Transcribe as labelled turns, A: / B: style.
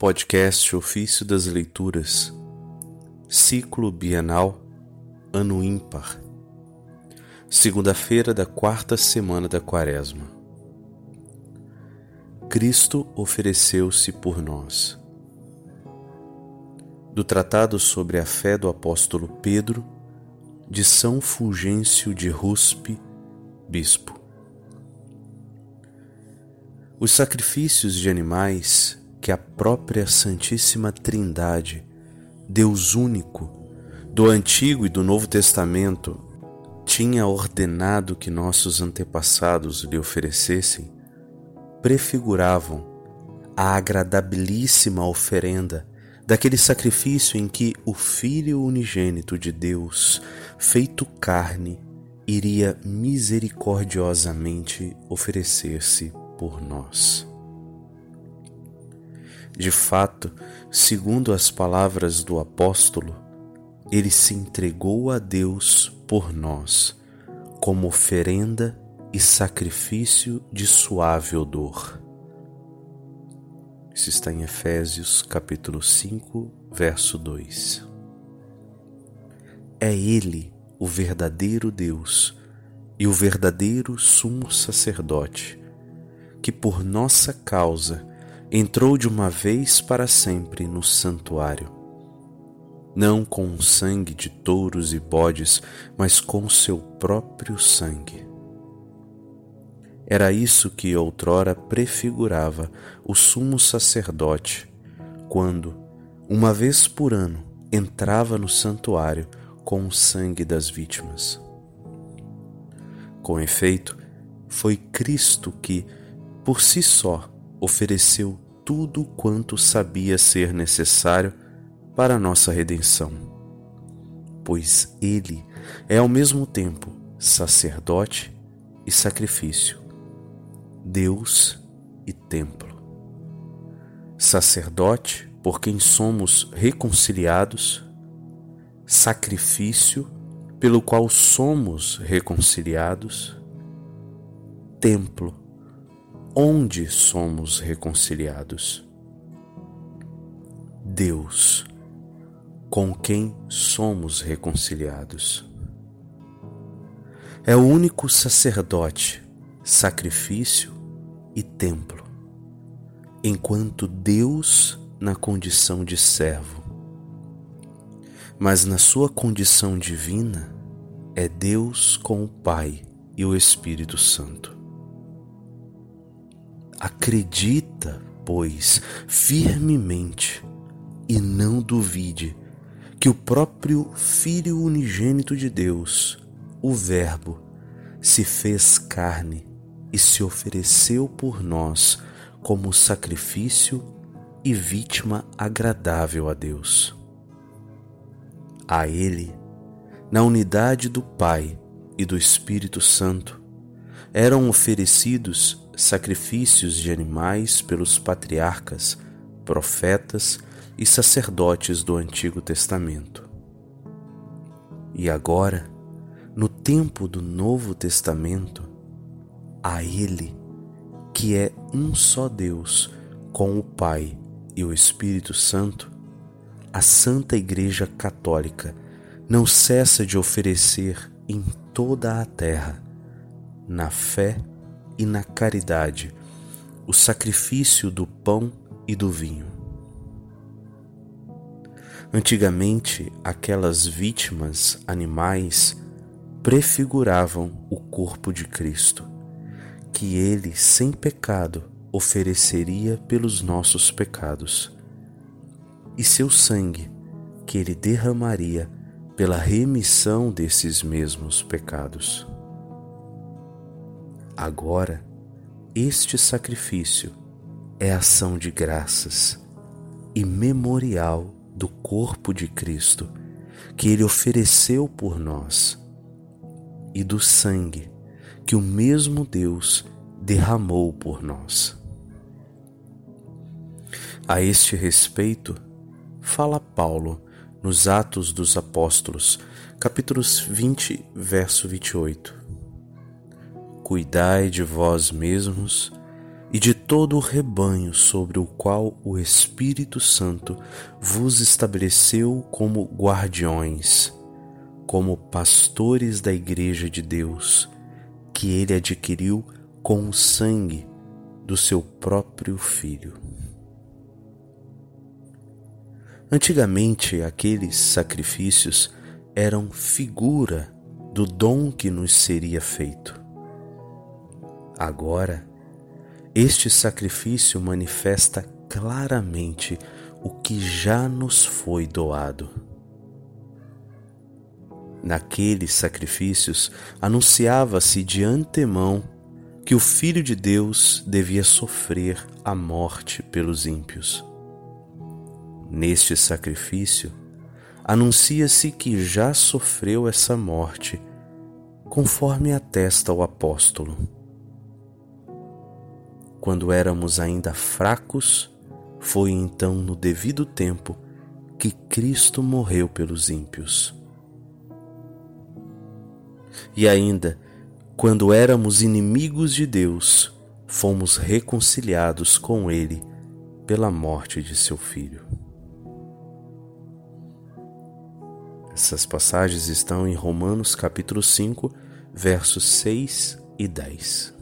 A: Podcast Ofício das Leituras, Ciclo Bienal, Ano Ímpar, segunda-feira da quarta semana da Quaresma. Cristo ofereceu-se por nós. Do Tratado sobre a Fé do Apóstolo Pedro, de São Fulgêncio de Ruspe, Bispo. Os sacrifícios de animais que a própria Santíssima Trindade, Deus único, do Antigo e do Novo Testamento, tinha ordenado que nossos antepassados lhe oferecessem, prefiguravam a agradabilíssima oferenda daquele sacrifício em que o Filho unigênito de Deus, feito carne, iria misericordiosamente oferecer-se por nós. De fato, segundo as palavras do apóstolo, ele se entregou a Deus por nós, como oferenda e sacrifício de suave odor. Isso está em Efésios capítulo 5, verso 2. É ele o verdadeiro Deus e o verdadeiro sumo sacerdote que por nossa causa entrou de uma vez para sempre no santuário, não com o sangue de touros e bodes, mas com seu próprio sangue. Era isso que outrora prefigurava o sumo sacerdote, quando, uma vez por ano, entrava no santuário com o sangue das vítimas. Com efeito, foi Cristo que, por si só, ofereceu tudo quanto sabia ser necessário para nossa redenção, pois Ele é ao mesmo tempo sacerdote e sacrifício, Deus e templo. Sacerdote por quem somos reconciliados, sacrifício pelo qual somos reconciliados, templo onde somos reconciliados. Deus, com quem somos reconciliados. É o único sacerdote, sacrifício e templo, enquanto Deus na condição de servo. Mas na sua condição divina é Deus com o Pai e o Espírito Santo. Acredita, pois, firmemente e não duvide que o próprio Filho unigênito de Deus, o Verbo, se fez carne e se ofereceu por nós como sacrifício e vítima agradável a Deus. A Ele, na unidade do Pai e do Espírito Santo, eram oferecidos sacrifícios de animais pelos patriarcas, profetas e sacerdotes do Antigo Testamento. E agora, no tempo do Novo Testamento, a Ele, que é um só Deus, com o Pai e o Espírito Santo, a Santa Igreja Católica não cessa de oferecer em toda a terra, na fé e na caridade, o sacrifício do pão e do vinho. Antigamente, aquelas vítimas animais prefiguravam o corpo de Cristo, que ele, sem pecado, ofereceria pelos nossos pecados, e seu sangue, que ele derramaria pela remissão desses mesmos pecados. Agora, este sacrifício é ação de graças e memorial do corpo de Cristo que ele ofereceu por nós e do sangue que o mesmo Deus derramou por nós. A este respeito, fala Paulo nos Atos dos Apóstolos, capítulos 20, verso 28 cuidai de vós mesmos e de todo o rebanho sobre o qual o Espírito Santo vos estabeleceu como guardiões, como pastores da Igreja de Deus, que ele adquiriu com o sangue do seu próprio Filho. Antigamente, aqueles sacrifícios eram figura do dom que nos seria feito. Agora, este sacrifício manifesta claramente o que já nos foi doado. Naqueles sacrifícios anunciava-se de antemão que o Filho de Deus devia sofrer a morte pelos ímpios. Neste sacrifício, anuncia-se que já sofreu essa morte, conforme atesta o apóstolo quando éramos ainda fracos, foi então no devido tempo que Cristo morreu pelos ímpios. E ainda, quando éramos inimigos de Deus, fomos reconciliados com Ele pela morte de seu Filho. Essas passagens estão em Romanos capítulo 5, versos 6 e 10.